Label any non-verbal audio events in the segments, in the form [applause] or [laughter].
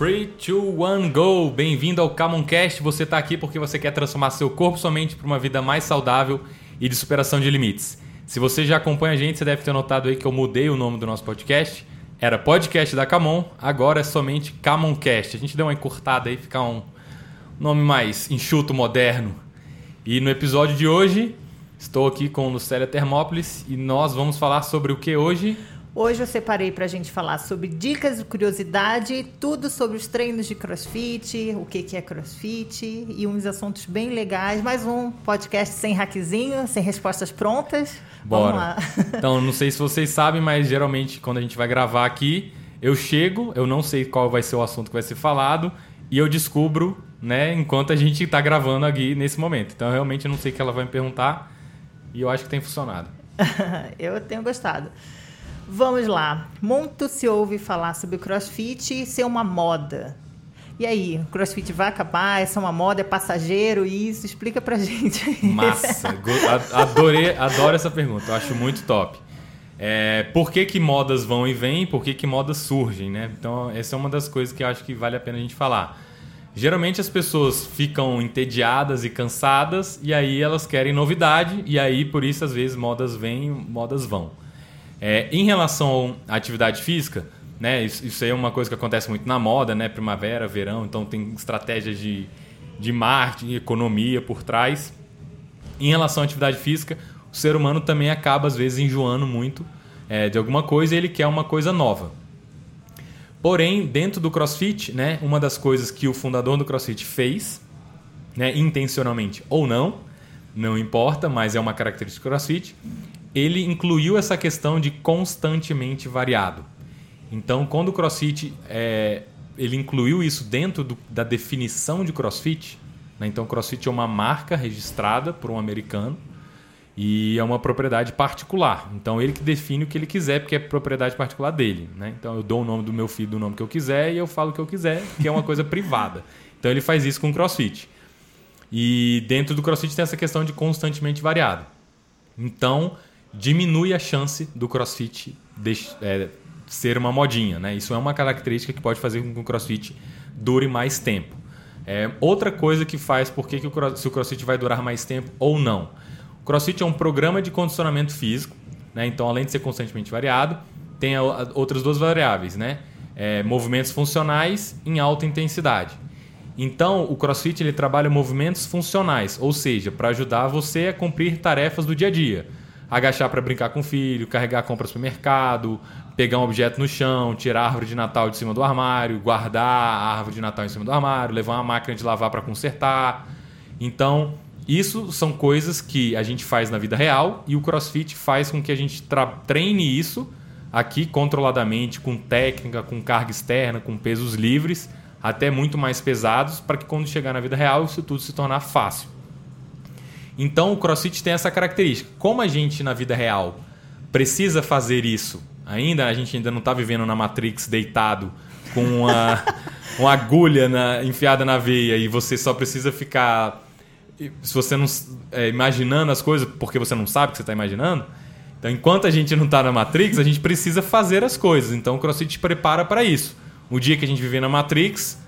3, 2, 1, go! Bem-vindo ao Camoncast. Você está aqui porque você quer transformar seu corpo somente para uma vida mais saudável e de superação de limites. Se você já acompanha a gente, você deve ter notado aí que eu mudei o nome do nosso podcast. Era Podcast da Camon, agora é somente Camoncast. A gente deu uma encurtada aí, ficar um nome mais enxuto, moderno. E no episódio de hoje, estou aqui com Lucélia Termópolis e nós vamos falar sobre o que hoje? Hoje eu separei para a gente falar sobre dicas de curiosidade, tudo sobre os treinos de crossfit, o que, que é crossfit e uns assuntos bem legais. Mais um podcast sem hackzinho, sem respostas prontas. Bora. Vamos lá. [laughs] Então, não sei se vocês sabem, mas geralmente quando a gente vai gravar aqui, eu chego, eu não sei qual vai ser o assunto que vai ser falado e eu descubro, né, enquanto a gente está gravando aqui nesse momento. Então, eu realmente não sei o que ela vai me perguntar e eu acho que tem funcionado. [laughs] eu tenho gostado. Vamos lá. Muito se ouve falar sobre o crossfit ser uma moda. E aí, o crossfit vai acabar? Essa é uma moda? É passageiro? Isso? Explica pra [laughs] gente. Massa. Adorei, adoro essa pergunta. Eu acho muito top. É, por que, que modas vão e vêm? Por que, que modas surgem, né? Então, essa é uma das coisas que eu acho que vale a pena a gente falar. Geralmente as pessoas ficam entediadas e cansadas e aí elas querem novidade e aí por isso às vezes modas vêm, modas vão. É, em relação à atividade física, né, isso, isso aí é uma coisa que acontece muito na moda, né, primavera, verão, então tem estratégias de, de marketing, economia por trás. Em relação à atividade física, o ser humano também acaba às vezes enjoando muito é, de alguma coisa e ele quer uma coisa nova. Porém, dentro do CrossFit, né, uma das coisas que o fundador do CrossFit fez, né, intencionalmente ou não, não importa, mas é uma característica do CrossFit, ele incluiu essa questão de constantemente variado. Então, quando o CrossFit é, ele incluiu isso dentro do, da definição de CrossFit, né? então CrossFit é uma marca registrada por um americano e é uma propriedade particular. Então ele que define o que ele quiser porque é propriedade particular dele. Né? Então eu dou o nome do meu filho do nome que eu quiser e eu falo o que eu quiser, que é uma coisa [laughs] privada. Então ele faz isso com o CrossFit. E dentro do CrossFit tem essa questão de constantemente variado. Então diminui a chance do crossfit de, é, ser uma modinha. Né? Isso é uma característica que pode fazer com que o crossfit dure mais tempo. É, outra coisa que faz por que, que o, se o crossfit vai durar mais tempo ou não. O crossfit é um programa de condicionamento físico, né? então além de ser constantemente variado, tem a, a, outras duas variáveis, né? É, movimentos funcionais em alta intensidade. Então, o CrossFit ele trabalha movimentos funcionais, ou seja, para ajudar você a cumprir tarefas do dia a dia agachar para brincar com o filho, carregar compras para o mercado, pegar um objeto no chão, tirar a árvore de Natal de cima do armário, guardar a árvore de Natal em cima do armário, levar uma máquina de lavar para consertar. Então, isso são coisas que a gente faz na vida real e o CrossFit faz com que a gente treine isso aqui controladamente, com técnica, com carga externa, com pesos livres, até muito mais pesados, para que quando chegar na vida real isso tudo se tornar fácil. Então o CrossFit tem essa característica. Como a gente na vida real precisa fazer isso ainda, a gente ainda não está vivendo na Matrix deitado com uma, [laughs] uma agulha na, enfiada na veia e você só precisa ficar. Se você não. É, imaginando as coisas porque você não sabe o que você está imaginando. Então, enquanto a gente não está na Matrix, a gente precisa fazer as coisas. Então, o CrossFit te prepara para isso. O dia que a gente viver na Matrix,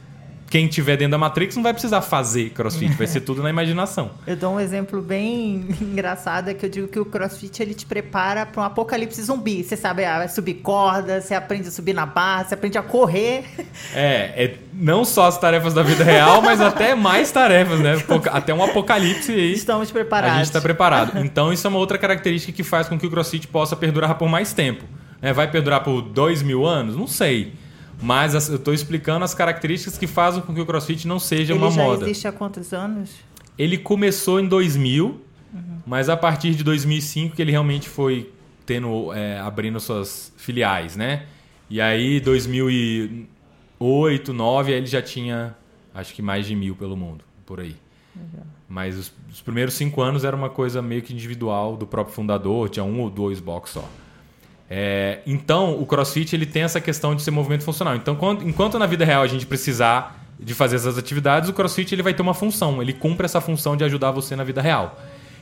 quem tiver dentro da Matrix não vai precisar fazer crossfit, vai ser [laughs] tudo na imaginação. Eu dou um exemplo bem [laughs] engraçado, é que eu digo que o crossfit ele te prepara para um apocalipse zumbi. Você sabe a subir corda, você aprende a subir na barra, você aprende a correr. [laughs] É, é não só as tarefas da vida real, mas até mais tarefas, né? Até um apocalipse aí. Estamos preparados. A gente está preparado. Então, isso é uma outra característica que faz com que o crossfit possa perdurar por mais tempo. É, vai perdurar por dois mil anos? Não sei. Mas eu estou explicando as características que fazem com que o CrossFit não seja Ele uma moda. Ele já existe há quantos anos? Ele começou em 2000, uhum. mas a partir de 2005 que ele realmente foi tendo é, abrindo suas filiais, né? E aí 2008, 2009, ele já tinha acho que mais de mil pelo mundo, por aí. Mas os, os primeiros cinco anos era uma coisa meio que individual do próprio fundador, tinha um ou dois box só. É, então, o CrossFit ele tem essa questão de ser movimento funcional. Então, quando, enquanto na vida real a gente precisar de fazer essas atividades, o CrossFit ele vai ter uma função. Ele cumpre essa função de ajudar você na vida real.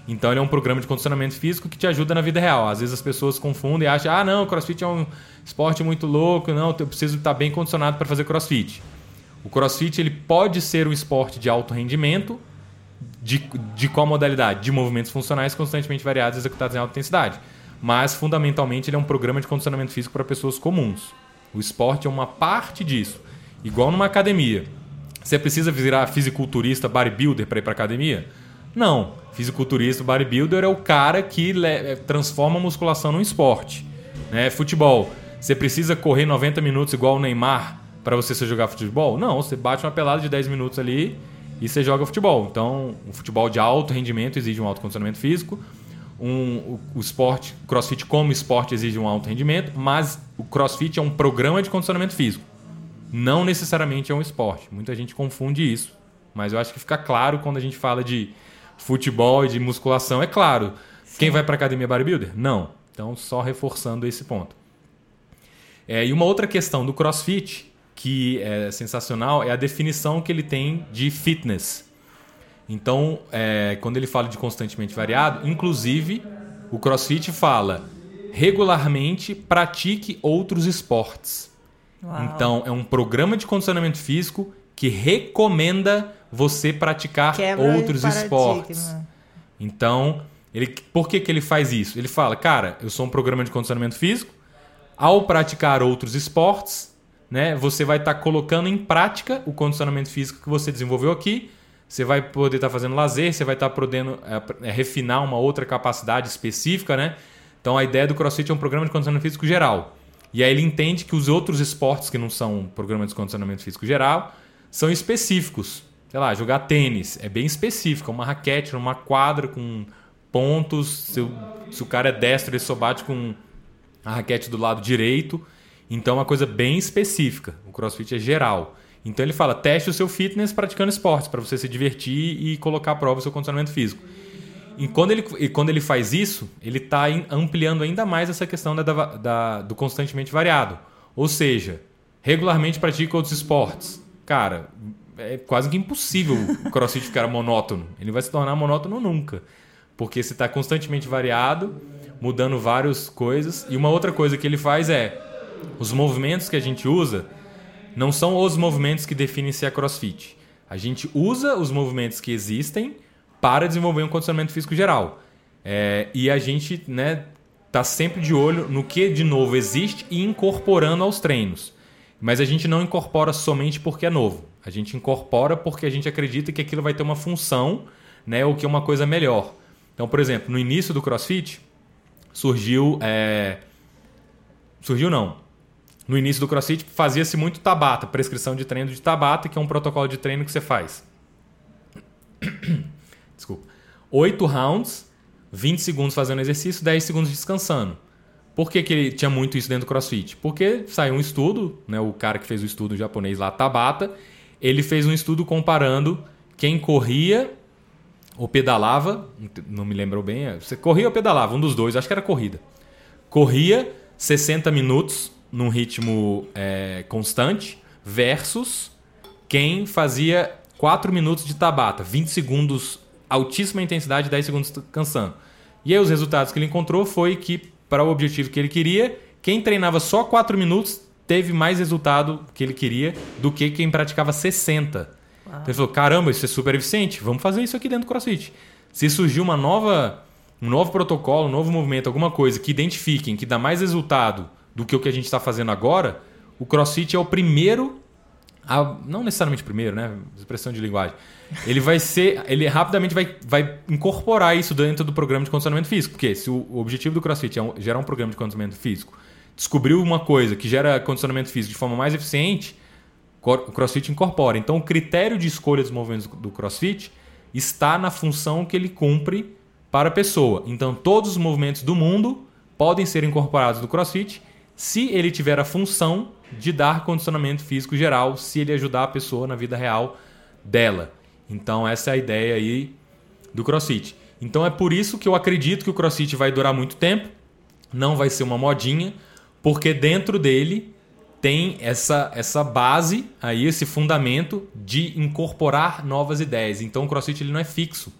Então, ele é um programa de condicionamento físico que te ajuda na vida real. Às vezes as pessoas confundem e acham: ah, não, o CrossFit é um esporte muito louco, não, eu preciso estar bem condicionado para fazer CrossFit. O CrossFit ele pode ser um esporte de alto rendimento, de, de qual modalidade? De movimentos funcionais constantemente variados executados em alta intensidade. Mas, fundamentalmente, ele é um programa de condicionamento físico para pessoas comuns. O esporte é uma parte disso. Igual numa academia. Você precisa virar fisiculturista, bodybuilder para ir para academia? Não. Fisiculturista, bodybuilder é o cara que é, transforma a musculação num esporte. Né? Futebol. Você precisa correr 90 minutos igual o Neymar para você jogar futebol? Não, você bate uma pelada de 10 minutos ali e você joga futebol. Então, o futebol de alto rendimento exige um alto condicionamento físico. Um, o, o esporte, crossfit como esporte exige um alto rendimento, mas o crossfit é um programa de condicionamento físico. Não necessariamente é um esporte. Muita gente confunde isso. Mas eu acho que fica claro quando a gente fala de futebol e de musculação. É claro. Sim. Quem vai para academia bodybuilder? Não. Então, só reforçando esse ponto. É, e uma outra questão do crossfit que é sensacional é a definição que ele tem de fitness. Então, é, quando ele fala de constantemente variado, inclusive o CrossFit fala regularmente pratique outros esportes. Uau. Então, é um programa de condicionamento físico que recomenda você praticar Quebra outros esportes. Então, ele, por que, que ele faz isso? Ele fala, cara, eu sou um programa de condicionamento físico. Ao praticar outros esportes, né, você vai estar tá colocando em prática o condicionamento físico que você desenvolveu aqui. Você vai poder estar tá fazendo lazer, você vai estar tá podendo é, é, refinar uma outra capacidade específica, né? Então a ideia do CrossFit é um programa de condicionamento físico geral. E aí ele entende que os outros esportes que não são programa de condicionamento físico geral são específicos. Sei lá, jogar tênis é bem específico, é uma raquete numa quadra com pontos. Se o, se o cara é destro, ele só bate com a raquete do lado direito. Então é uma coisa bem específica. O CrossFit é geral. Então ele fala: teste o seu fitness praticando esportes para você se divertir e colocar à prova o seu condicionamento físico. E quando ele, e quando ele faz isso, ele está ampliando ainda mais essa questão da, da, do constantemente variado. Ou seja, regularmente pratica outros esportes. Cara, é quase que impossível o [laughs] crossfit ficar monótono. Ele vai se tornar monótono nunca. Porque você está constantemente variado, mudando várias coisas. E uma outra coisa que ele faz é os movimentos que a gente usa não são os movimentos que definem se é crossfit. A gente usa os movimentos que existem para desenvolver um condicionamento físico geral. É, e a gente né, tá sempre de olho no que de novo existe e incorporando aos treinos. Mas a gente não incorpora somente porque é novo. A gente incorpora porque a gente acredita que aquilo vai ter uma função né, ou que é uma coisa melhor. Então, por exemplo, no início do CrossFit surgiu. É... Surgiu não no início do CrossFit fazia-se muito Tabata, prescrição de treino de Tabata, que é um protocolo de treino que você faz. [coughs] Desculpa. 8 rounds, 20 segundos fazendo exercício, 10 segundos descansando. Por que, que ele tinha muito isso dentro do CrossFit? Porque saiu um estudo, né, o cara que fez o estudo japonês lá, Tabata, ele fez um estudo comparando quem corria ou pedalava, não me lembro bem, você corria ou pedalava, um dos dois, acho que era corrida. Corria 60 minutos num ritmo é, constante versus quem fazia 4 minutos de tabata, 20 segundos, altíssima intensidade, 10 segundos cansando. E aí os resultados que ele encontrou foi que, para o objetivo que ele queria, quem treinava só 4 minutos teve mais resultado que ele queria do que quem praticava 60. Então ele falou: caramba, isso é super eficiente, vamos fazer isso aqui dentro do CrossFit. Se surgir uma nova, um novo protocolo, um novo movimento, alguma coisa que identifiquem, que dá mais resultado do que o que a gente está fazendo agora, o CrossFit é o primeiro, a, não necessariamente o primeiro, né? Expressão de linguagem. Ele vai ser, ele rapidamente vai, vai incorporar isso dentro do programa de condicionamento físico, porque se o, o objetivo do CrossFit é um, gerar um programa de condicionamento físico, descobriu uma coisa que gera condicionamento físico de forma mais eficiente, o CrossFit incorpora. Então, o critério de escolha dos movimentos do CrossFit está na função que ele cumpre para a pessoa. Então, todos os movimentos do mundo podem ser incorporados no CrossFit se ele tiver a função de dar condicionamento físico geral, se ele ajudar a pessoa na vida real dela. Então essa é a ideia aí do CrossFit. Então é por isso que eu acredito que o CrossFit vai durar muito tempo, não vai ser uma modinha, porque dentro dele tem essa, essa base aí, esse fundamento de incorporar novas ideias. Então o CrossFit ele não é fixo.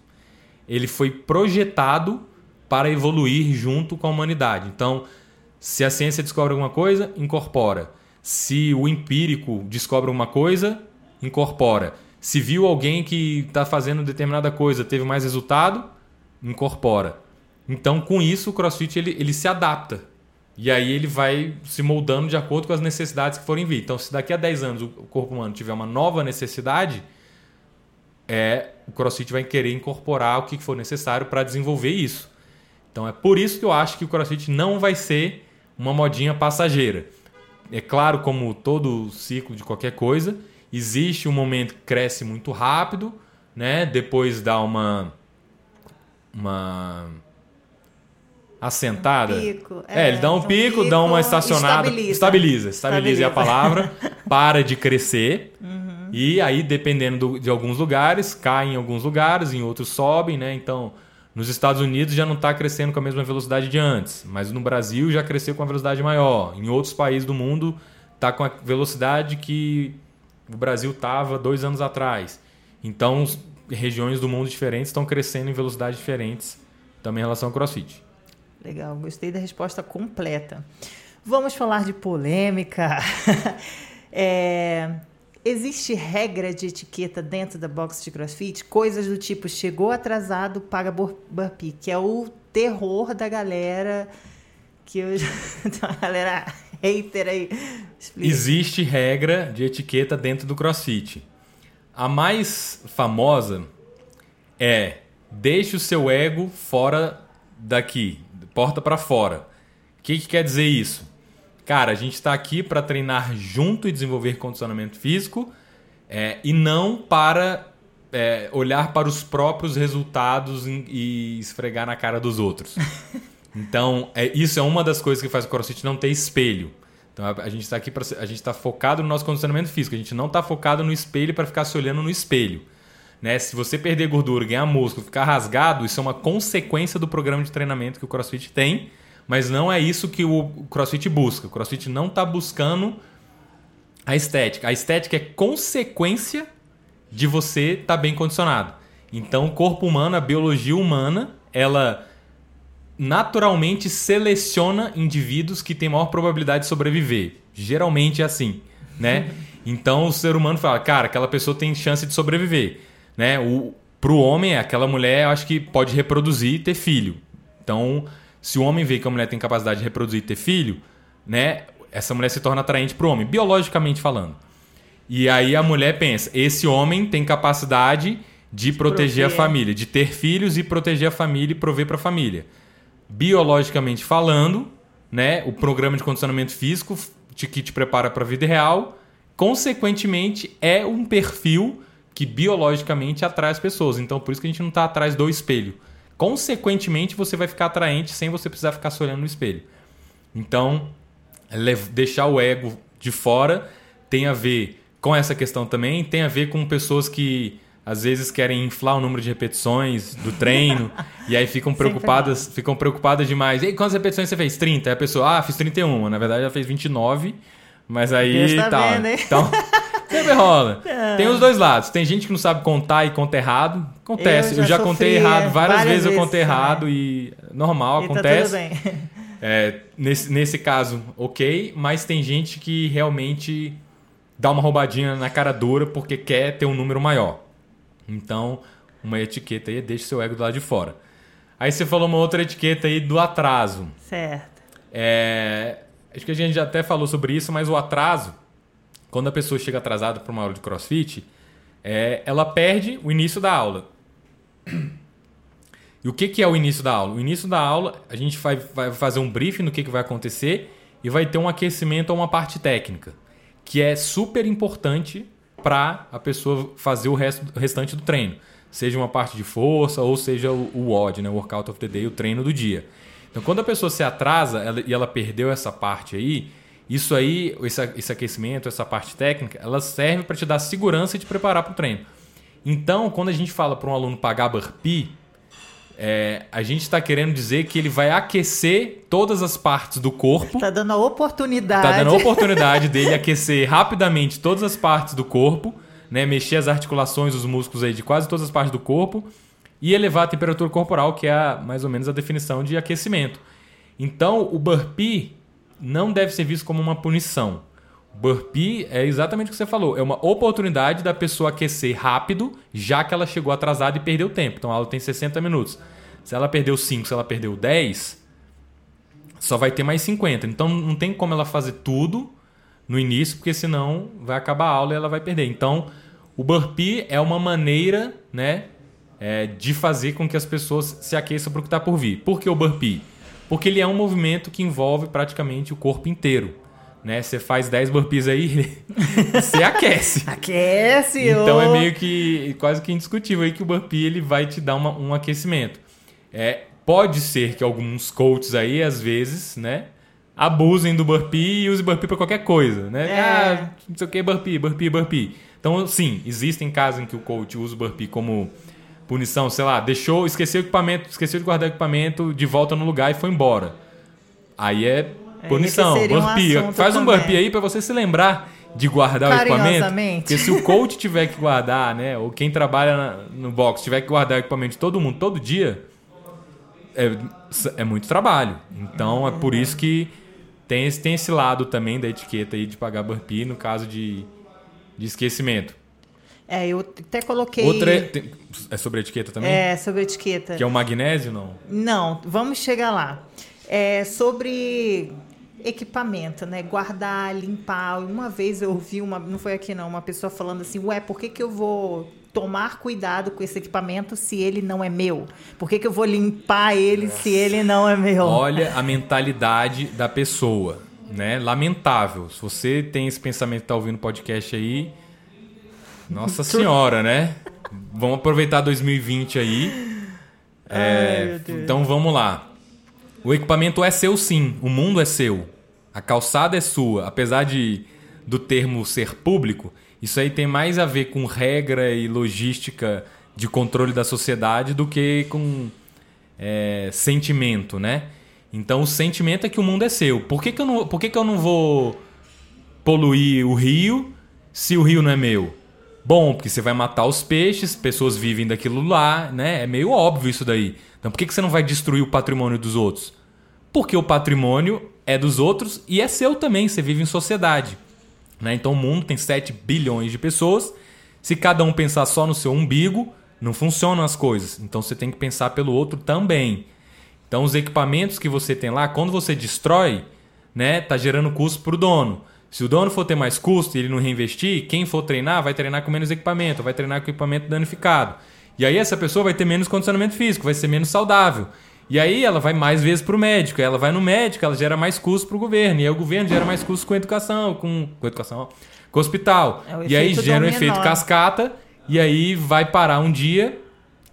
Ele foi projetado para evoluir junto com a humanidade. Então, se a ciência descobre alguma coisa, incorpora. Se o empírico descobre uma coisa, incorpora. Se viu alguém que está fazendo determinada coisa, teve mais resultado, incorpora. Então, com isso, o CrossFit ele, ele se adapta. E aí ele vai se moldando de acordo com as necessidades que forem vir. Então, se daqui a 10 anos o corpo humano tiver uma nova necessidade, é, o CrossFit vai querer incorporar o que for necessário para desenvolver isso. Então é por isso que eu acho que o CrossFit não vai ser uma modinha passageira. É claro, como todo ciclo de qualquer coisa, existe um momento que cresce muito rápido, né? Depois dá uma uma assentada. Um pico. É, é, ele dá um, um pico, pico, dá uma estacionada, estabiliza, estabiliza, estabiliza, é a palavra, [laughs] para de crescer. Uhum. E aí, dependendo do, de alguns lugares, cai em alguns lugares, em outros sobem, né? Então, nos Estados Unidos já não está crescendo com a mesma velocidade de antes, mas no Brasil já cresceu com a velocidade maior. Em outros países do mundo está com a velocidade que o Brasil estava dois anos atrás. Então, regiões do mundo diferentes estão crescendo em velocidades diferentes também em relação ao CrossFit. Legal, gostei da resposta completa. Vamos falar de polêmica. [laughs] é, Existe regra de etiqueta dentro da box de crossfit? Coisas do tipo, chegou atrasado, paga burpee, que é o terror da galera que eu [laughs] a galera hater aí. Explica. Existe regra de etiqueta dentro do crossfit. A mais famosa é deixe o seu ego fora daqui, porta para fora. O que, que quer dizer isso? Cara, a gente está aqui para treinar junto e desenvolver condicionamento físico é, e não para é, olhar para os próprios resultados e esfregar na cara dos outros. [laughs] Então, é, isso é uma das coisas que faz o CrossFit não ter espelho. Então, a, a gente está aqui para a gente está focado no nosso condicionamento físico. A gente não está focado no espelho para ficar se olhando no espelho. Né? Se você perder gordura, ganhar músculo, ficar rasgado, isso é uma consequência do programa de treinamento que o CrossFit tem mas não é isso que o CrossFit busca. O CrossFit não está buscando a estética. A estética é consequência de você estar tá bem condicionado. Então, o corpo humano, a biologia humana, ela naturalmente seleciona indivíduos que têm maior probabilidade de sobreviver. Geralmente é assim, né? [laughs] Então o ser humano fala, cara, aquela pessoa tem chance de sobreviver, né? O pro homem, aquela mulher, eu acho que pode reproduzir e ter filho. Então, se o homem vê que a mulher tem capacidade de reproduzir e ter filho, né? Essa mulher se torna atraente para o homem, biologicamente falando. E aí a mulher pensa: esse homem tem capacidade de proteger Prover. a família, de ter filhos e proteger a família e prover para a família. Biologicamente falando, né? O programa de condicionamento físico que te prepara para a vida real, consequentemente é um perfil que biologicamente atrai as pessoas. Então por isso que a gente não está atrás do espelho consequentemente você vai ficar atraente sem você precisar ficar se olhando no espelho. Então, deixar o ego de fora tem a ver com essa questão também, tem a ver com pessoas que às vezes querem inflar o número de repetições do [laughs] treino e aí ficam preocupadas, ficam preocupadas demais. E quantas repetições você fez? 30. Aí a pessoa, ah, fiz 31. Na verdade, ela fez 29. Mas aí tá. tá. Vendo, então, [laughs] Sempre rola. [laughs] É. Tem os dois lados. Tem gente que não sabe contar e conta errado. Acontece. Eu já, eu já contei errado várias, várias vezes, vezes, eu contei errado e normal, e acontece. Tá tudo bem. [laughs] É, nesse, nesse caso, ok, mas tem gente que realmente dá uma roubadinha na cara dura porque quer ter um número maior. Então, uma etiqueta aí deixa seu ego do lado de fora. Aí você falou uma outra etiqueta aí do atraso. Certo. É, acho que a gente já até falou sobre isso, mas o atraso quando a pessoa chega atrasada para uma aula de crossfit, é, ela perde o início da aula. E o que, que é o início da aula? O início da aula, a gente vai, vai fazer um briefing no que, que vai acontecer e vai ter um aquecimento a uma parte técnica, que é super importante para a pessoa fazer o, resto, o restante do treino. Seja uma parte de força ou seja o, o WOD, né? o Workout of the Day, o treino do dia. Então, quando a pessoa se atrasa ela, e ela perdeu essa parte aí, isso aí, esse, esse aquecimento, essa parte técnica, ela serve para te dar segurança e te preparar para o treino. Então, quando a gente fala para um aluno pagar burpee, é, a gente está querendo dizer que ele vai aquecer todas as partes do corpo. Está dando a oportunidade. Está dando a oportunidade dele aquecer rapidamente todas as partes do corpo, né? mexer as articulações, os músculos aí de quase todas as partes do corpo e elevar a temperatura corporal, que é a, mais ou menos a definição de aquecimento. Então, o burpee não deve ser visto como uma punição. Burpee é exatamente o que você falou. É uma oportunidade da pessoa aquecer rápido, já que ela chegou atrasada e perdeu tempo. Então a aula tem 60 minutos. Se ela perdeu 5, se ela perdeu 10, só vai ter mais 50. Então não tem como ela fazer tudo no início, porque senão vai acabar a aula e ela vai perder. Então o burpee é uma maneira né, é, de fazer com que as pessoas se aqueçam para o que está por vir. Por que o burpee? Porque ele é um movimento que envolve praticamente o corpo inteiro né? Você faz 10 burpees aí, [laughs] você aquece. aquece! Então oh. é meio que quase que indiscutível aí que o burpee ele vai te dar uma, um aquecimento. É, pode ser que alguns coaches aí, às vezes, né? Abusem do burpee e usem burpee para qualquer coisa, né? É. Ah, não sei o que, burpee, burpee, burpee. Então, sim, existem casos em que o coach usa o burpee como punição, sei lá, deixou, esqueceu o equipamento, esqueceu de guardar o equipamento de volta no lugar e foi embora. Aí é é, Punição, burpee. Um Faz um burpee aí para você se lembrar de guardar o equipamento. Porque se o [laughs] coach tiver que guardar, né? Ou quem trabalha no box tiver que guardar o equipamento de todo mundo todo dia, é, é muito trabalho. Então é por isso que tem esse, tem esse lado também da etiqueta aí de pagar burpee no caso de, de esquecimento. É, eu até coloquei. Outra é, é sobre a etiqueta também? É, sobre a etiqueta. Que é o magnésio, não? Não, vamos chegar lá. É sobre equipamento, né? Guardar, limpar. Uma vez eu ouvi uma, não foi aqui não, uma pessoa falando assim, ué, por que, que eu vou tomar cuidado com esse equipamento se ele não é meu? Por que, que eu vou limpar ele Nossa. se ele não é meu? Olha a mentalidade da pessoa, né? Lamentável. Se você tem esse pensamento, tá ouvindo o podcast aí, nossa senhora, né? Vamos aproveitar 2020 aí. É, Ai, então vamos lá. O equipamento é seu sim, o mundo é seu. A calçada é sua, apesar de do termo ser público, isso aí tem mais a ver com regra e logística de controle da sociedade do que com é, sentimento, né? Então o sentimento é que o mundo é seu. Por que, que, eu, não, por que, que eu não vou poluir o rio se o rio não é meu? Bom, porque você vai matar os peixes, pessoas vivem daquilo lá, né? É meio óbvio isso daí. Então por que, que você não vai destruir o patrimônio dos outros? Porque o patrimônio é dos outros e é seu também, você vive em sociedade. Né? Então o mundo tem 7 bilhões de pessoas. Se cada um pensar só no seu umbigo, não funcionam as coisas. Então você tem que pensar pelo outro também. Então os equipamentos que você tem lá, quando você destrói, né, tá gerando custo para o dono. Se o dono for ter mais custo e ele não reinvestir, quem for treinar vai treinar com menos equipamento, vai treinar com equipamento danificado. E aí essa pessoa vai ter menos condicionamento físico, vai ser menos saudável. E aí ela vai mais vezes para o médico, ela vai no médico, ela gera mais custo para o governo. E aí o governo gera mais custo com educação, com, com educação, com hospital. É e aí gera um efeito cascata, e aí vai parar um dia,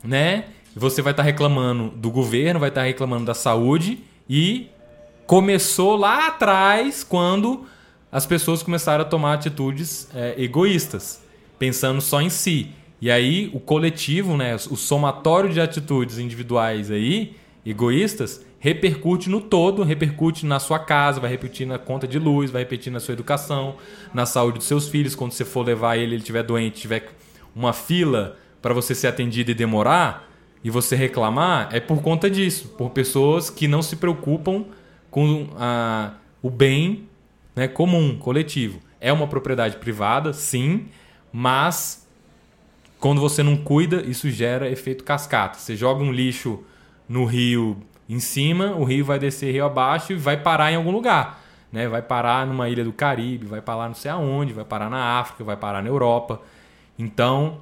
né? Você vai estar tá reclamando do governo, vai estar tá reclamando da saúde, e começou lá atrás quando as pessoas começaram a tomar atitudes é, egoístas, pensando só em si. E aí o coletivo, né, o somatório de atitudes individuais aí, egoístas, repercute no todo, repercute na sua casa, vai repercutir na conta de luz, vai repercutir na sua educação, na saúde dos seus filhos, quando você for levar ele, ele estiver doente, tiver uma fila para você ser atendido e demorar, e você reclamar, é por conta disso, por pessoas que não se preocupam com a, o bem né, comum, coletivo. É uma propriedade privada, sim, mas quando você não cuida, isso gera efeito cascata. Você joga um lixo no rio em cima, o rio vai descer rio abaixo e vai parar em algum lugar. Né? Vai parar numa ilha do Caribe, vai parar não sei aonde, vai parar na África, vai parar na Europa. Então,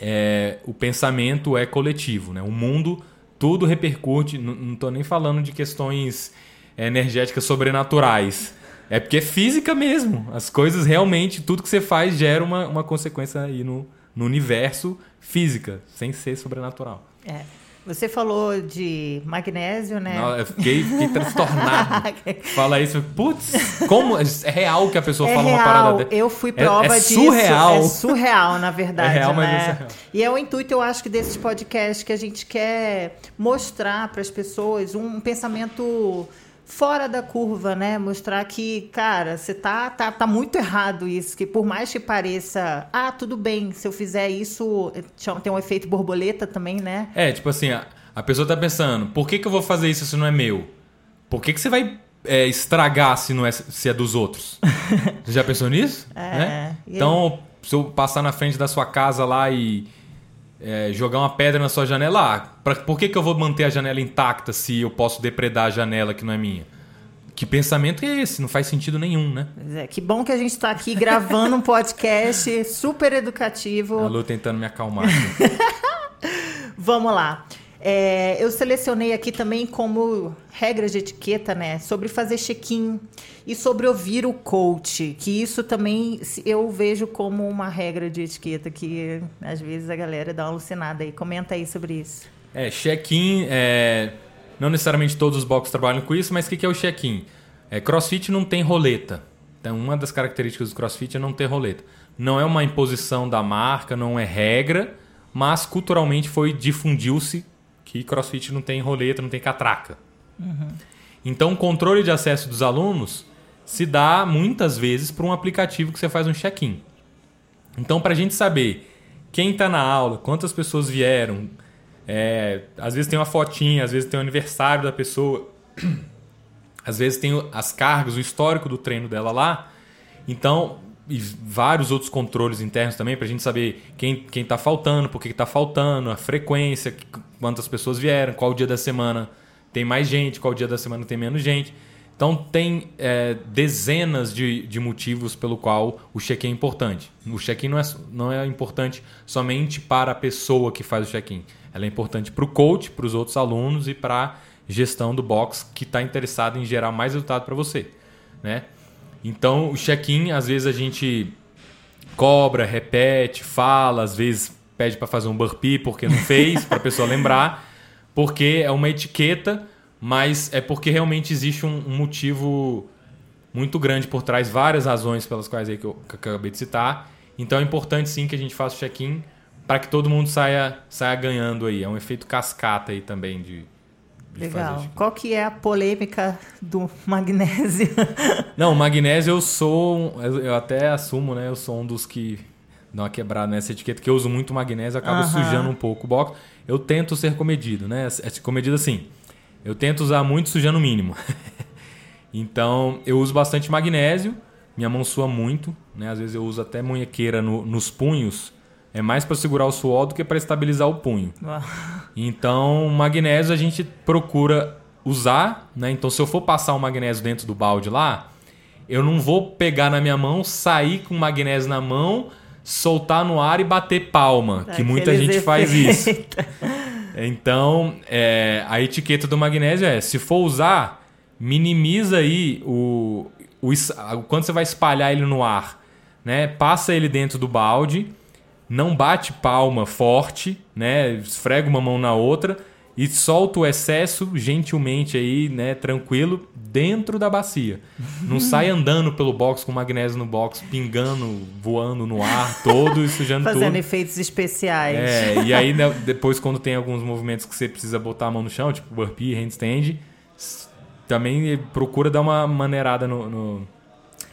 é, o pensamento é coletivo. Né? O mundo, tudo repercute. Não estou nem falando de questões energéticas sobrenaturais. É porque é física mesmo. As coisas realmente, tudo que você faz gera uma, uma consequência aí no, no universo física, sem ser sobrenatural. É. Você falou de magnésio, né? Não, eu fiquei, fiquei transtornado. [laughs] Fala isso, putz, como é real que a pessoa é fala real. uma parada dessa? Eu fui prova é, é disso. Surreal. É surreal, na verdade. É real, mas né? é real. E é o intuito, eu acho, que desses podcasts que a gente quer mostrar para as pessoas um pensamento fora da curva, né? Mostrar que, cara, você tá, tá, tá muito errado isso, que por mais que pareça, ah, tudo bem, se eu fizer isso, tem um efeito borboleta também, né? É, tipo assim, a, a pessoa tá pensando, por que, que eu vou fazer isso se não é meu? Por que, que você vai é, estragar se, não é, se é dos outros? [laughs] Você já pensou nisso? É, Né? e Então, se eu passar na frente da sua casa lá e é, jogar uma pedra na sua janela, ah, pra, por que, que eu vou manter a janela intacta se eu posso depredar a janela que não é minha? Que pensamento é esse? Não faz sentido nenhum, né? É, que bom que a gente está aqui gravando um podcast super educativo. A Lu tentando me acalmar. [laughs] Vamos lá. É, eu selecionei aqui também como regras de etiqueta, né? Sobre fazer check-in e sobre ouvir o coach, que isso também eu vejo como uma regra de etiqueta que às vezes a galera dá uma alucinada aí. Comenta aí sobre isso. É, check-in, é, não necessariamente todos os boxes trabalham com isso, mas o que, que é o check-in? É, crossfit não tem roleta. Então, uma das características do crossfit é não ter roleta. Não é uma imposição da marca, não é regra, mas culturalmente foi difundiu-se que crossfit não tem roleta, não tem catraca. Então, o controle de acesso dos alunos se dá muitas vezes por um aplicativo que você faz um check-in. Então, para a gente saber quem está na aula, quantas pessoas vieram, é, às vezes tem uma fotinha, às vezes tem o aniversário da pessoa, [clears throat] às vezes tem as cargas, o histórico do treino dela lá. Então, e vários outros controles internos também para a gente saber quem quem está faltando, por que está faltando, a frequência, que- quantas pessoas vieram, qual dia da semana tem mais gente, qual dia da semana tem menos gente. Então tem é, dezenas de, de motivos pelo qual o check-in é importante. O check-in não é, não é importante somente para a pessoa que faz o check-in. Ela é importante para o coach, para os outros alunos e para a gestão do box que está interessado em gerar mais resultado para você. Né? Então o check-in, às vezes a gente cobra, repete, fala, às vezes pede para fazer um burpee porque não fez, para a pessoa lembrar, porque é uma etiqueta, mas é porque realmente existe um, um motivo muito grande por trás, várias razões pelas quais aí que eu, que eu acabei de citar. Então é importante sim que a gente faça o check-in para que todo mundo saia, saia ganhando aí. É um efeito cascata aí também de, Legal. Qual que é a polêmica do magnésio? Não, o magnésio eu sou. eu até assumo, né? Eu sou um dos que dá uma quebrada nessa etiqueta, que eu uso muito magnésio, acaba sujando um pouco o box. Eu tento ser comedido, né? É comedido assim. Eu tento usar muito sujando o mínimo. [laughs] então, eu uso bastante magnésio. Minha mão sua muito, né? Às vezes eu uso até munhequeira no- nos punhos. É mais para segurar o suor do que para estabilizar o punho. Então, magnésio a gente procura usar, né? Então, se eu for passar o magnésio dentro do balde lá, eu não vou pegar na minha mão, sair com o magnésio na mão, soltar no ar e bater palma, que muita gente faz isso. efeitos. Então, é, a etiqueta do magnésio é: se for usar, minimiza aí o, o quando você vai espalhar ele no ar, né? Passa ele dentro do balde, não bate palma forte, né? Esfrega uma mão na outra e solta o excesso gentilmente aí, né? Tranquilo dentro da bacia. Não [laughs] sai andando pelo box com magnésio no box, pingando, voando no ar todo e sujando tudo. Fazendo efeitos especiais. É, e aí né, [laughs] depois quando tem alguns movimentos que você precisa botar a mão no chão, tipo burpee, handstand, também procura dar uma maneirada no, no,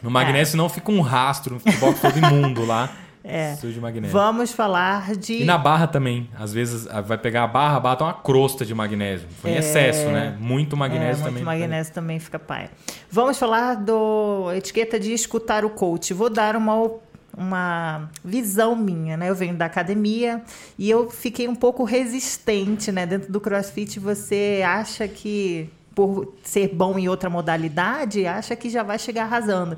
no magnésio, senão fica um rastro, fica o box todo imundo lá, [laughs] É. de magnésio. Vamos falar de. E na barra também, às vezes vai pegar a barra, bata uma crosta de magnésio. Foi em É. excesso, né? Muito magnésio é, também. Muito magnésio também fica pai. Vamos falar do etiqueta de escutar o coach. Vou dar uma, uma visão minha, né? Eu venho da academia e eu fiquei um pouco resistente, né? Dentro do CrossFit, você acha que por ser bom em outra modalidade, acha que já vai chegar arrasando.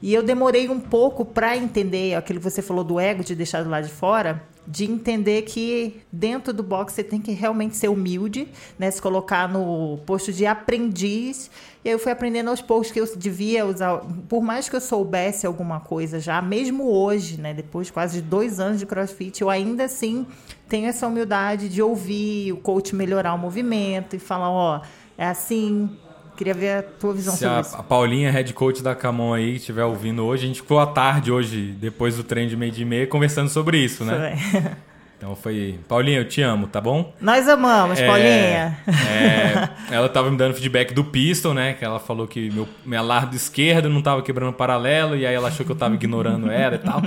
E eu demorei um pouco para entender aquilo que você falou do ego, de deixar do lado de fora, de entender que dentro do boxe você tem que realmente ser humilde, né? Se colocar no posto de aprendiz. E aí eu fui aprendendo aos poucos que eu devia usar. Por mais que eu soubesse alguma coisa já, mesmo hoje, né? Depois de quase dois anos de crossfit, eu ainda assim tenho essa humildade de ouvir o coach melhorar o movimento e falar, ó, é assim. Queria ver a tua visão Se sobre a, isso. a Paulinha, head coach da Camon aí, estiver ouvindo hoje, a gente ficou à tarde hoje, depois do treino de meio dia e meia, conversando sobre isso, né? [laughs] Então foi. Paulinha, eu te amo, tá bom? Nós amamos, É, Paulinha. é, ela tava me dando feedback do pistol, né? Que ela falou que meu, minha lado esquerdo não tava quebrando paralelo, e aí ela achou que eu tava ignorando ela e tal.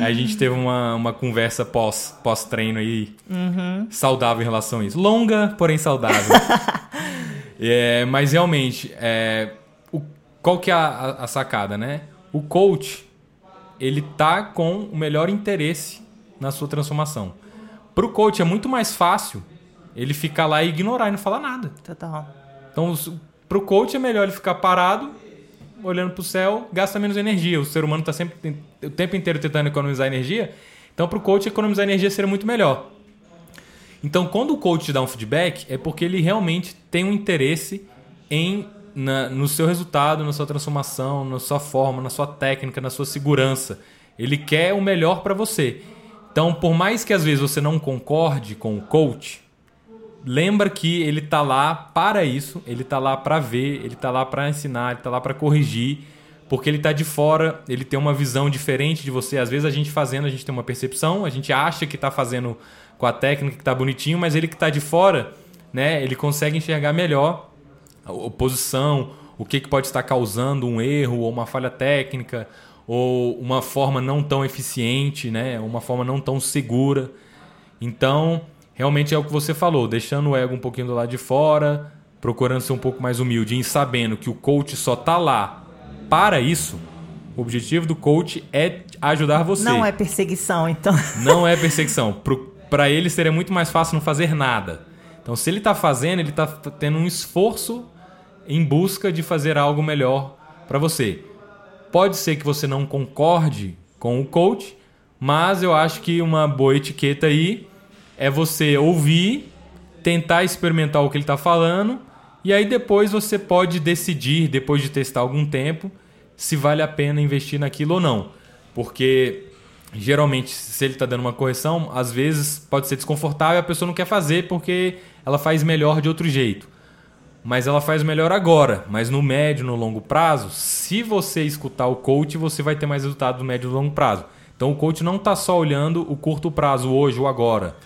Aí a gente teve uma, uma conversa pós, pós-treino aí, saudável em relação a isso. Longa, porém saudável. [laughs] É, mas realmente, é, qual que é a, a sacada, né? O coach, ele tá com o melhor interesse na sua transformação. Para o coach é muito mais fácil ele ficar lá e ignorar e não falar nada. Total. Então, para o coach é melhor ele ficar parado, olhando para o céu, gasta menos energia. O ser humano está sempre o tempo inteiro tentando economizar energia. Então, para o coach, economizar energia seria muito melhor. Então, quando o coach te dá um feedback, é porque ele realmente tem um interesse em na, no seu resultado, na sua transformação, na sua forma, na sua técnica, na sua segurança. Ele quer o melhor para você. Então, por mais que às vezes você não concorde com o coach, lembra que ele tá lá para isso, ele tá lá para ver, ele tá lá para ensinar, ele tá lá para corrigir, porque ele tá de fora, ele tem uma visão diferente de você. Às vezes a gente fazendo, a gente tem uma percepção, a gente acha que tá fazendo com a técnica que tá bonitinho, mas ele que tá de fora, né, ele consegue enxergar melhor a oposição, o que, que pode estar causando um erro ou uma falha técnica ou uma forma não tão eficiente, né? uma forma não tão segura. Então, realmente é o que você falou, deixando o ego um pouquinho do lado de fora, procurando ser um pouco mais humilde e sabendo que o coach só está lá para isso. O objetivo do coach é ajudar você. Não é perseguição, então. Não é perseguição. Para ele seria muito mais fácil não fazer nada. Então, se ele está fazendo, ele está tendo um esforço em busca de fazer algo melhor para você. Pode ser que você não concorde com o coach, mas eu acho que uma boa etiqueta aí é você ouvir, tentar experimentar o que ele está falando e aí depois você pode decidir, depois de testar algum tempo, se vale a pena investir naquilo ou não. Porque geralmente, se ele está dando uma correção, às vezes pode ser desconfortável e a pessoa não quer fazer porque ela faz melhor de outro jeito mas ela faz melhor agora. Mas no médio, no longo prazo, se você escutar o coach, você vai ter mais resultado no médio e longo prazo. Então o coach não está só olhando o curto prazo, hoje ou agora.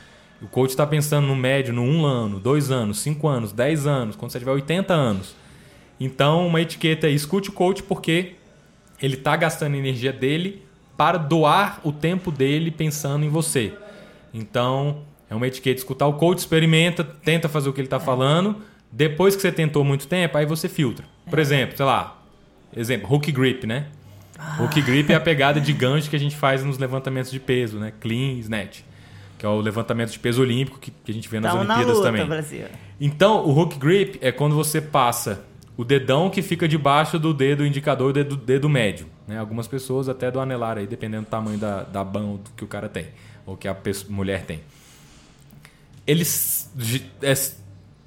O coach está pensando no médio, no um ano, dois anos, cinco anos, dez anos, quando você tiver 80 anos. Então uma etiqueta é escute o coach porque ele está gastando energia dele para doar o tempo dele pensando em você. Então é uma etiqueta escutar o coach, experimenta, tenta fazer o que ele está é. falando depois que você tentou muito tempo, aí você filtra. Por é. exemplo, sei lá, exemplo, hook grip, né? Ah. Hook grip é a pegada de [laughs] gancho que a gente faz nos levantamentos de peso, né? Clean, snatch. Que é o levantamento de peso olímpico que, que a gente vê nas Tamo Olimpíadas na luta, também. Brasil. Então, o hook grip é quando você passa o dedão que fica debaixo do dedo indicador e do dedo, dedo médio. Né? Algumas pessoas até do anelar aí, dependendo do tamanho da, da ban que o cara tem, ou que a pessoa, mulher tem. Eles é,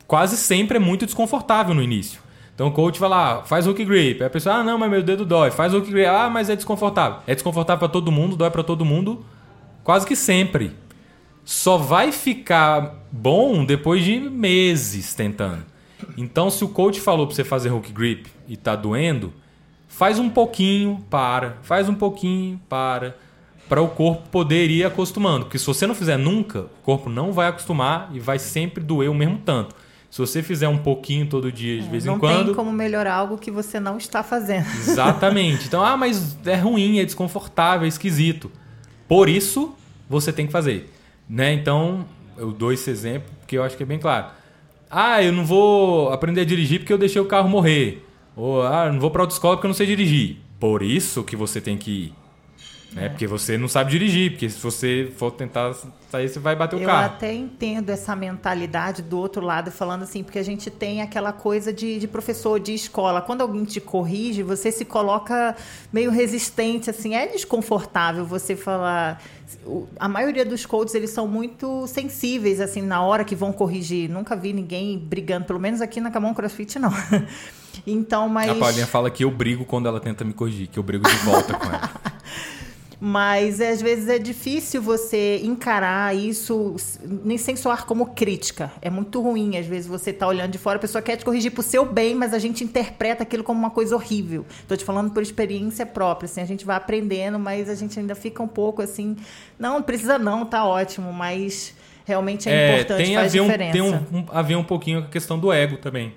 quase sempre é muito desconfortável no início. Então o coach vai lá, faz hook grip. Aí a pessoa, ah, não, mas meu dedo dói. Faz hook grip. Ah, mas é desconfortável. É desconfortável para todo mundo, dói para todo mundo, quase que sempre. Só vai ficar bom depois de meses tentando. Então, se o coach falou para você fazer hook grip e tá doendo, faz um pouquinho, para. Faz um pouquinho, para. Para o corpo poder ir acostumando. Porque se você não fizer nunca, o corpo não vai acostumar e vai sempre doer o mesmo tanto. Se você fizer um pouquinho todo dia, de é, vez em quando. Não tem como melhorar algo que você não está fazendo. [laughs] Exatamente. Então, ah, mas é ruim, é desconfortável, é esquisito. Por isso, você tem que fazer. Né? Então, eu dou esse exemplo porque eu acho que é bem claro. Ah, eu não vou aprender a dirigir porque eu deixei o carro morrer. Ou, ah, eu não vou para autoescola porque eu não sei dirigir. Por isso que você tem que ir. Né? É. Porque você não sabe dirigir, porque se você for tentar sair, você vai bater o eu carro. Eu até entendo essa mentalidade do outro lado, falando assim, porque a gente tem aquela coisa de, de professor de escola. Quando alguém te corrige, você se coloca meio resistente, assim, é desconfortável você falar. A maioria dos coaches, eles são muito sensíveis, assim, na hora que vão corrigir. Nunca vi ninguém brigando, pelo menos aqui na Camão CrossFit, não. [laughs] Então, mas... A Paulinha fala que eu brigo quando ela tenta me corrigir, que eu brigo de volta com ela. Mas às vezes é difícil você encarar isso nem sem soar como crítica. É muito ruim, às vezes você tá olhando de fora, a pessoa quer te corrigir pro seu bem, mas a gente interpreta aquilo como uma coisa horrível. Tô te falando por experiência própria, assim, a gente vai aprendendo, mas a gente ainda fica um pouco assim, não, precisa não, tá ótimo, mas realmente é, é importante, tem faz a ver diferença. Um, tem um, um, a ver um pouquinho com a questão do ego também.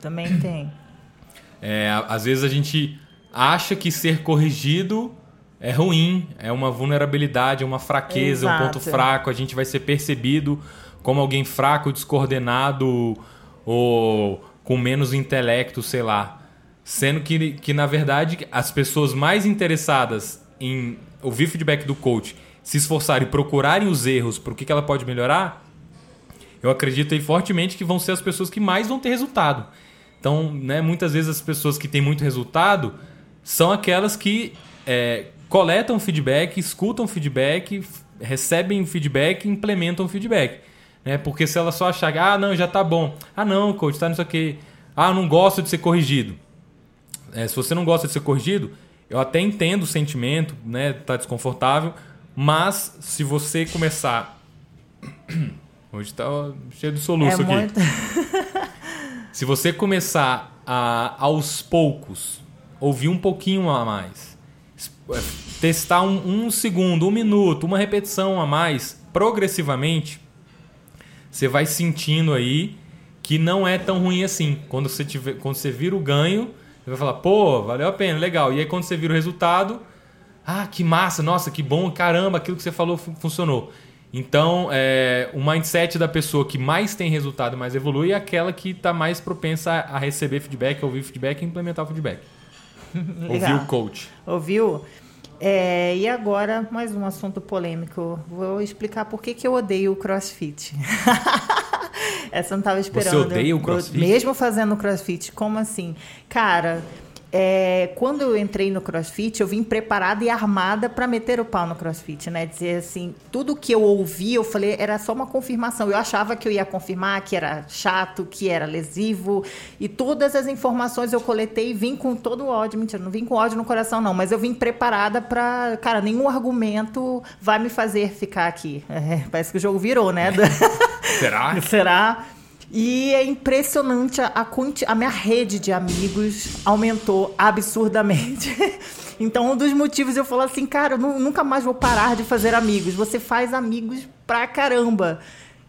Também tem. É, às vezes a gente acha que ser corrigido é ruim, é uma vulnerabilidade, é uma fraqueza, Exato. um ponto fraco. A gente vai ser percebido como alguém fraco, descoordenado ou com menos intelecto, sei lá. Sendo que, que, na verdade, as pessoas mais interessadas em ouvir feedback do coach, se esforçarem e procurarem os erros para o que, que ela pode melhorar, eu acredito aí fortemente que vão ser as pessoas que mais vão ter resultado. Então, né, muitas vezes as pessoas que têm muito resultado são aquelas que é, coletam feedback, escutam feedback, recebem feedback e implementam feedback. Né? Porque se ela só achar que, ah, não, já tá bom. Ah, não, coach, tá nisso aqui. Ah, não gosto de ser corrigido. É, se você não gosta de ser corrigido, eu até entendo o sentimento, né? Tá desconfortável. Mas se você começar. [coughs] Hoje tá cheio de soluço é aqui. Muito... [laughs] se você começar a, aos poucos, ouvir um pouquinho a mais, é, testar um, um segundo, um minuto, uma repetição a mais, progressivamente, você vai sentindo aí que não é tão ruim assim. Quando você, tiver, quando você vira o ganho, você vai falar, pô, valeu a pena, legal. E aí quando você vira o resultado, ah, que massa, nossa, que bom, caramba, aquilo que você falou funcionou. Então, é, o mindset da pessoa que mais tem resultado, mais evolui, é aquela que está mais propensa a receber feedback, ouvir feedback e implementar o feedback. [laughs] Ouviu o coach. Ouviu? É, e agora, mais um assunto polêmico. Vou explicar por que, que eu odeio o crossfit. [laughs] Essa eu não estava esperando. Você odeia o crossfit? Mesmo fazendo crossfit, como assim? Cara, é, quando eu entrei no CrossFit, eu vim preparada e armada para meter o pau no CrossFit, né? Dizer assim, tudo que eu ouvi, eu falei, era só uma confirmação. Eu achava que eu ia confirmar que era chato, que era lesivo, e todas as informações eu coletei e vim com todo o ódio. Mentira, não vim com ódio no coração, não, mas eu vim preparada para, cara, nenhum argumento vai me fazer ficar aqui. [laughs] É, parece que o jogo virou, né? [laughs] Será? Será? E é impressionante a, a, a minha rede de amigos aumentou absurdamente. [laughs] Então, um dos motivos eu falo assim, cara, eu nunca mais vou parar de fazer amigos. Você faz amigos pra caramba.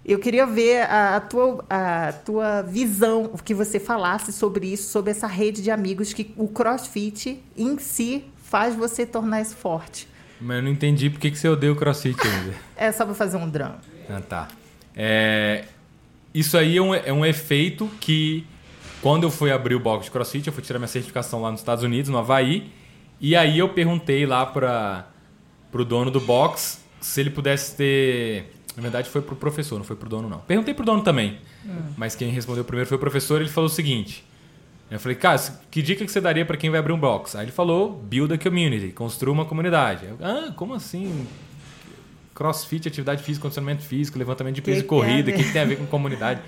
Eu queria ver a, a, tua, a tua visão, o que você falasse sobre isso, sobre essa rede de amigos que o CrossFit em si faz você tornar isso forte. Mas eu não entendi por que, que você odeia o CrossFit ainda. é só pra fazer um drama. Ah, tá. É, isso aí é um, é um efeito que, quando eu fui abrir o box de CrossFit, eu fui tirar minha certificação lá nos Estados Unidos, no Havaí, e aí eu perguntei lá para o dono do box se ele pudesse ter... Na verdade foi pro professor, não foi pro dono não. Perguntei pro dono também, hum. mas quem respondeu primeiro foi o professor, ele falou o seguinte... Eu falei, cara, que dica que você daria para quem vai abrir um box? Aí ele falou, build a community, construa uma comunidade. Eu, ah, como assim? Crossfit, atividade física, condicionamento físico, levantamento de peso que e corrida, o que, que tem a ver com comunidade?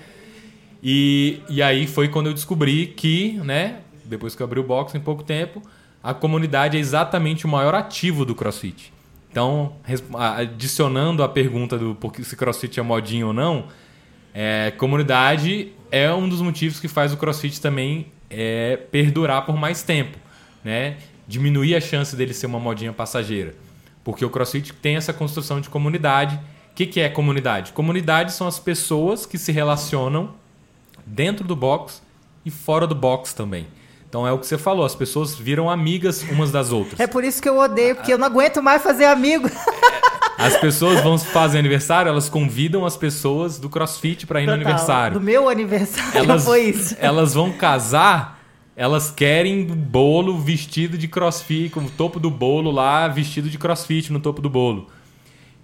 E, e aí foi quando eu descobri que, né, depois que eu abri o box em pouco tempo, a comunidade é exatamente o maior ativo do crossfit. Então, adicionando a pergunta do porque se crossfit é modinho ou não, é, comunidade é um dos motivos que faz o crossfit também é, perdurar por mais tempo, né? Diminuir a chance dele ser uma modinha passageira. Porque o CrossFit tem essa construção de comunidade. O que, que é comunidade? Comunidade são as pessoas que se relacionam dentro do box e fora do box também. Então é o que você falou, as pessoas viram amigas umas das outras. É por isso que eu odeio, porque eu não aguento mais fazer amigo. As pessoas vão fazer aniversário, elas convidam as pessoas do CrossFit para ir Total. no aniversário. Do meu aniversário elas, foi isso. Elas vão casar elas querem bolo vestido de crossfit, com o topo do bolo lá, vestido de crossfit no topo do bolo.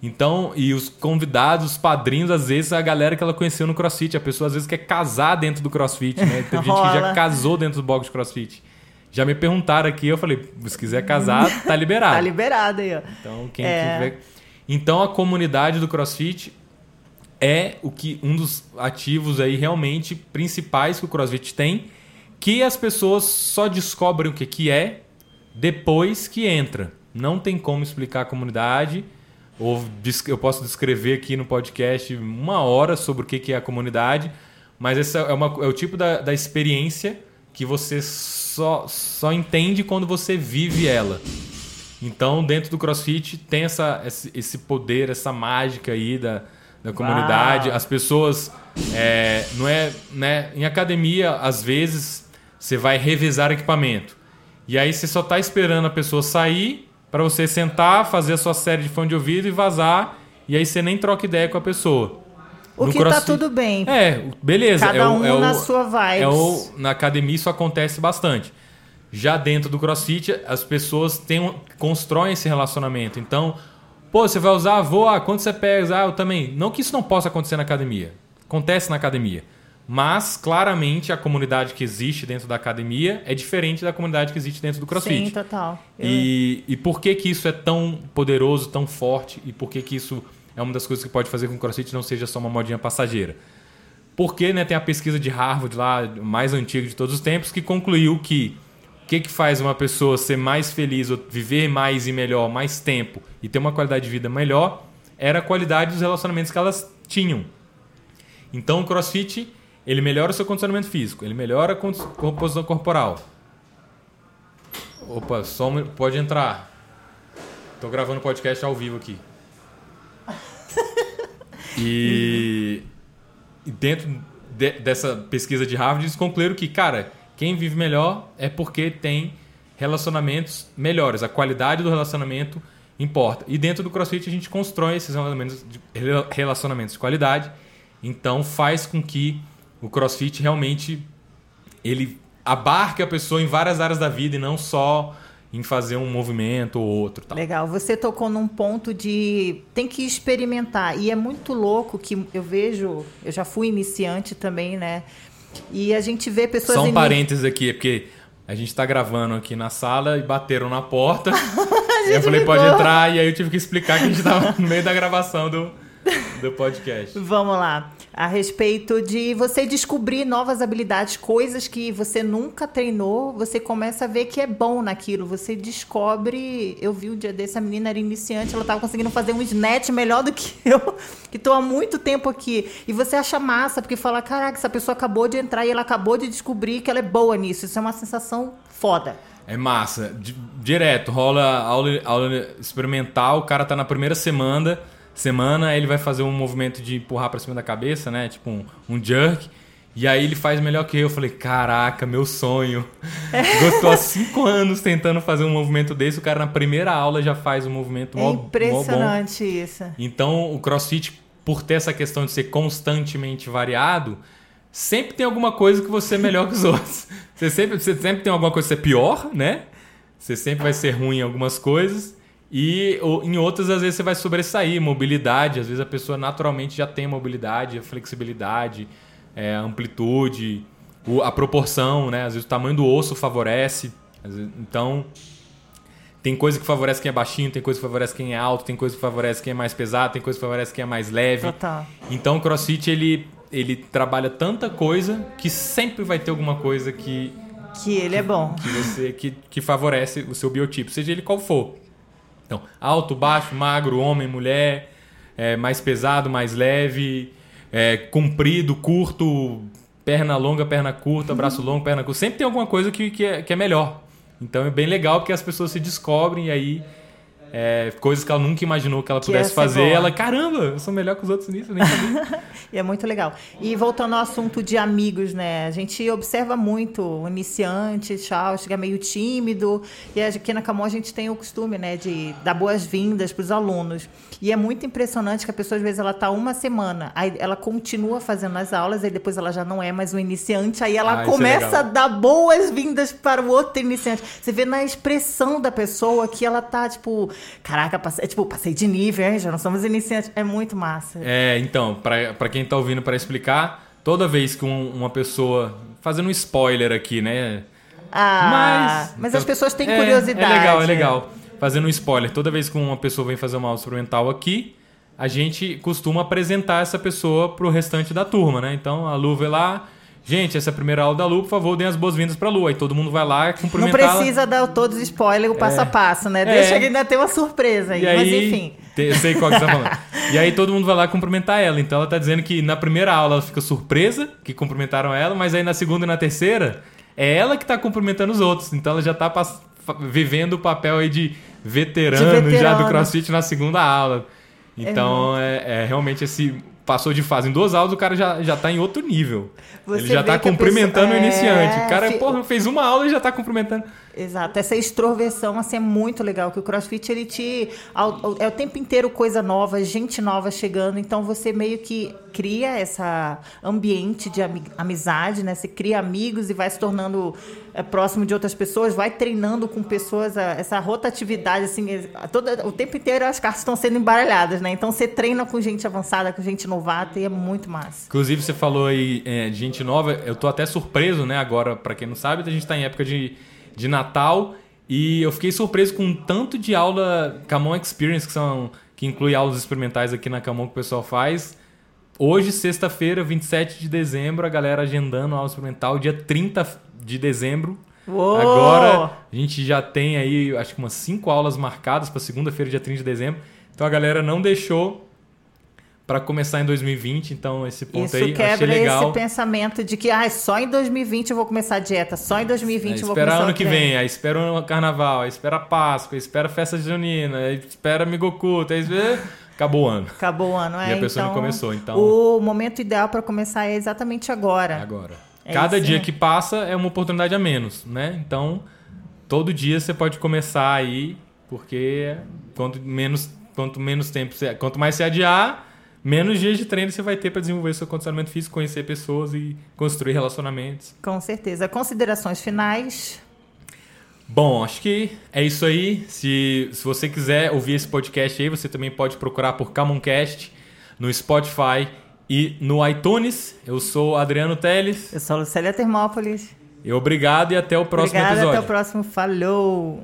Então, e os convidados, os padrinhos, às vezes a galera que ela conheceu no crossfit. A pessoa às vezes quer casar dentro do crossfit, né? [laughs] Tem gente que já casou dentro do box de crossfit. Já me perguntaram aqui, eu falei, se quiser casar, [laughs] tá liberado. tá liberado aí, ó. Então, quem é. tiver... Então, a comunidade do crossfit é o que um dos ativos aí realmente principais que o CrossFit tem que as pessoas só descobrem o que, que é depois que entra. Não tem como explicar a comunidade. Ou eu posso descrever aqui no podcast uma hora sobre o que, que é a comunidade, mas esse é, uma, é o tipo da, da experiência que você só, só entende quando você vive ela. Então, dentro do CrossFit tem essa, esse poder, essa mágica aí da, da comunidade. Uau. As pessoas. É, não é, né, em academia, às vezes, você vai revisar equipamento. E aí você só está esperando a pessoa sair para você sentar, fazer a sua série de fone de ouvido e vazar. E aí você nem troca ideia com a pessoa. O no que crossfit... tá tudo bem. É, beleza. Cada é um é na sua vibe. É o, na academia isso acontece bastante. Já dentro do CrossFit, as pessoas têm, constroem esse relacionamento. Então, pô, você vai usar, vou, ah, quanto você pesa? Ah, eu também. Não que isso não possa acontecer na academia. Acontece na academia. Mas, claramente, a comunidade que existe dentro da academia é diferente da comunidade que existe dentro do CrossFit. Sim, total. Eu- E, e por que que isso é tão poderoso, tão forte e por que que isso é uma das coisas que pode fazer com que o CrossFit não seja só uma modinha passageira? Porque né, tem a pesquisa de Harvard lá, mais antiga de todos os tempos, que concluiu que o que, que faz uma pessoa ser mais feliz, ou viver mais e melhor, mais tempo e ter uma qualidade de vida melhor, era a qualidade dos relacionamentos que elas tinham. Então o CrossFit, ele melhora o seu condicionamento físico, ele melhora a composição corporal. Opa, só um, pode entrar. Tô gravando podcast ao vivo aqui. [laughs] E, dentro de- dessa pesquisa de Harvard, eles concluíram que, cara, quem vive melhor é porque tem relacionamentos melhores. A qualidade do relacionamento importa. E dentro do CrossFit a gente constrói esses relacionamentos de, rela- relacionamentos de qualidade. Então faz com que o CrossFit realmente ele abarque a pessoa em várias áreas da vida e não só em fazer um movimento ou outro. Tal. Legal, você tocou num ponto de tem que experimentar e é muito louco que eu vejo, eu já fui iniciante também, né? E a gente vê pessoas Só um ini- parênteses aqui, é porque a gente tá gravando aqui na sala e bateram na porta. [laughs] e eu falei, ligou. pode entrar, e aí eu tive que explicar que a gente tava no meio da gravação do, do podcast. Vamos lá. A respeito de você descobrir novas habilidades, coisas que você nunca treinou, você começa a ver que é bom naquilo. Você descobre. Eu vi o dia desse, a menina era iniciante, ela estava conseguindo fazer um snatch melhor do que [laughs] eu, que estou há muito tempo aqui. E você acha massa, porque fala: caraca, essa pessoa acabou de entrar e ela acabou de descobrir que ela é boa nisso. Isso é uma sensação foda. É massa. Di- Direto, rola aula, aula experimental, o cara tá na primeira semana, semana, ele vai fazer um movimento de empurrar pra cima da cabeça, né? Tipo um, um jerk. E aí ele faz melhor que eu. Eu falei, caraca, meu sonho. [laughs] Eu tô há cinco anos tentando fazer um movimento desse, o cara na primeira aula já faz um movimento É mó- mó bom. impressionante isso. Então, o CrossFit, por ter essa questão de ser constantemente variado, sempre tem alguma coisa que você é melhor que os [laughs] outros. Você sempre, você sempre tem alguma coisa que você é pior, né? Você sempre vai ser ruim em algumas coisas. E ou, em outras, às vezes, você vai sobressair. Mobilidade, às vezes a pessoa naturalmente já tem mobilidade, a flexibilidade, é, a amplitude, o- a proporção, né? Às vezes o tamanho do osso favorece. Vezes- então, tem coisa que favorece quem é baixinho, tem coisa que favorece quem é alto, tem coisa que favorece quem é mais pesado, tem coisa que favorece quem é mais leve. Total. Então o CrossFit ele, ele trabalha tanta coisa que sempre vai ter alguma coisa que, Que ele é bom. que você que, que favorece o seu biotipo, seja ele qual for. Então, alto, baixo, magro, homem, mulher, é, mais pesado, mais leve, é, comprido, curto, perna longa, perna curta, braço longo, perna curta. Sempre tem alguma coisa que, que, é, que é melhor. Então é bem legal porque as pessoas se descobrem e aí é, coisas que ela nunca imaginou que ela Que pudesse fazer. boa. Ela, caramba, eu sou melhor que os outros nisso, eu nem sabia. [laughs] E é muito legal. E voltando ao assunto de amigos, né? A gente observa muito o iniciante, tchau, chega meio tímido. E aqui na Camon a gente tem o costume, né, de dar boas-vindas para os alunos. E é muito impressionante que a pessoa, às vezes, ela tá uma semana, aí ela continua fazendo as aulas, aí depois ela já não é mais um iniciante, aí ela Ah, é começa legal. a dar boas-vindas para o outro iniciante. Você vê na expressão da pessoa que ela tá, tipo, caraca, passei, tipo, passei de nível, hein? Já não somos iniciantes. É muito massa. É, então, pra pra quem tá ouvindo para explicar, toda vez que um- uma pessoa. Fazendo um spoiler aqui, né? Ah, mas, então, as pessoas têm é, curiosidade. É legal, é legal. Fazendo um spoiler, toda vez que uma pessoa vem fazer uma aula experimental aqui, a gente costuma apresentar essa pessoa pro restante da turma, né? Então a Lu vai lá. Gente, essa é a primeira aula da Lu, por favor, deem as boas-vindas pra Lu. Aí todo mundo vai lá Não cumprimentar. precisa dar todos os spoilers, o passo a passo, né? É. Deixa que ainda tem uma surpresa aí. E aí, Mas enfim. te- Eu sei qual que você tá falando. e aí todo mundo vai lá cumprimentar ela. Então ela tá dizendo que na primeira aula ela fica surpresa que cumprimentaram ela, mas aí na segunda e na terceira é ela que tá cumprimentando os outros. Então ela já tá vivendo o papel aí de veterano, De já veterano. do CrossFit na segunda aula. Então é, é realmente esse. Passou de fase em duas aulas, o cara já, já tá em outro nível. Você Ele já tá cumprimentando pessoa- o iniciante. É, O cara, fi- porra, fez uma aula e já tá cumprimentando. Exato, essa extroversão assim, é muito legal, que o crossfit ele te. É o tempo inteiro coisa nova, gente nova chegando, então você meio que cria essa ambiente de amizade, né? Você cria amigos e vai se tornando é, próximo de outras pessoas, vai treinando com pessoas, essa rotatividade, assim, toda, o tempo inteiro as cartas estão sendo embaralhadas, né? Então você treina com gente avançada, com gente novata e é muito massa. Inclusive, você falou aí é, de gente nova, eu tô até surpreso, né? Agora, para quem não sabe, a gente tá em época de de Natal e eu fiquei surpreso com um tanto de aula Camon Experience, que, são, que inclui aulas experimentais aqui na Camon que o pessoal faz. Hoje, sexta-feira, 27 de dezembro, a galera agendando aula experimental, dia 30 de dezembro. Uou! Agora a gente já tem aí, acho que umas 5 aulas marcadas para segunda-feira, dia 30 de dezembro. Então a galera não deixou para começar em 2020, então esse ponto Isso aí quebra achei legal. esse pensamento de que ah, só em 2020 eu vou começar a dieta, só em 2020 é, eu vou começar ano que vem, aí espera o carnaval, aí espera a Páscoa, aí espera a festa junina, aí espera Migoku, aí [laughs] acabou o ano. Acabou o ano, é. E a pessoa então, não começou, então. O momento ideal para começar é exatamente agora. É agora. É Cada isso, dia que passa é uma oportunidade a menos, né? Então, todo dia você pode começar aí, porque quanto menos, quanto menos tempo, você, quanto mais você adiar, menos dias de treino você vai ter para desenvolver seu condicionamento físico, conhecer pessoas e construir relacionamentos. Com certeza. Considerações finais? Bom, acho que é isso aí. Se, se você quiser ouvir esse podcast aí, você também pode procurar por Camoncast no Spotify e no iTunes. Eu sou Adriano Teles. Eu sou Lucélia Termópolis. E obrigado e até o próximo Obrigada, episódio. Até o próximo. Falou!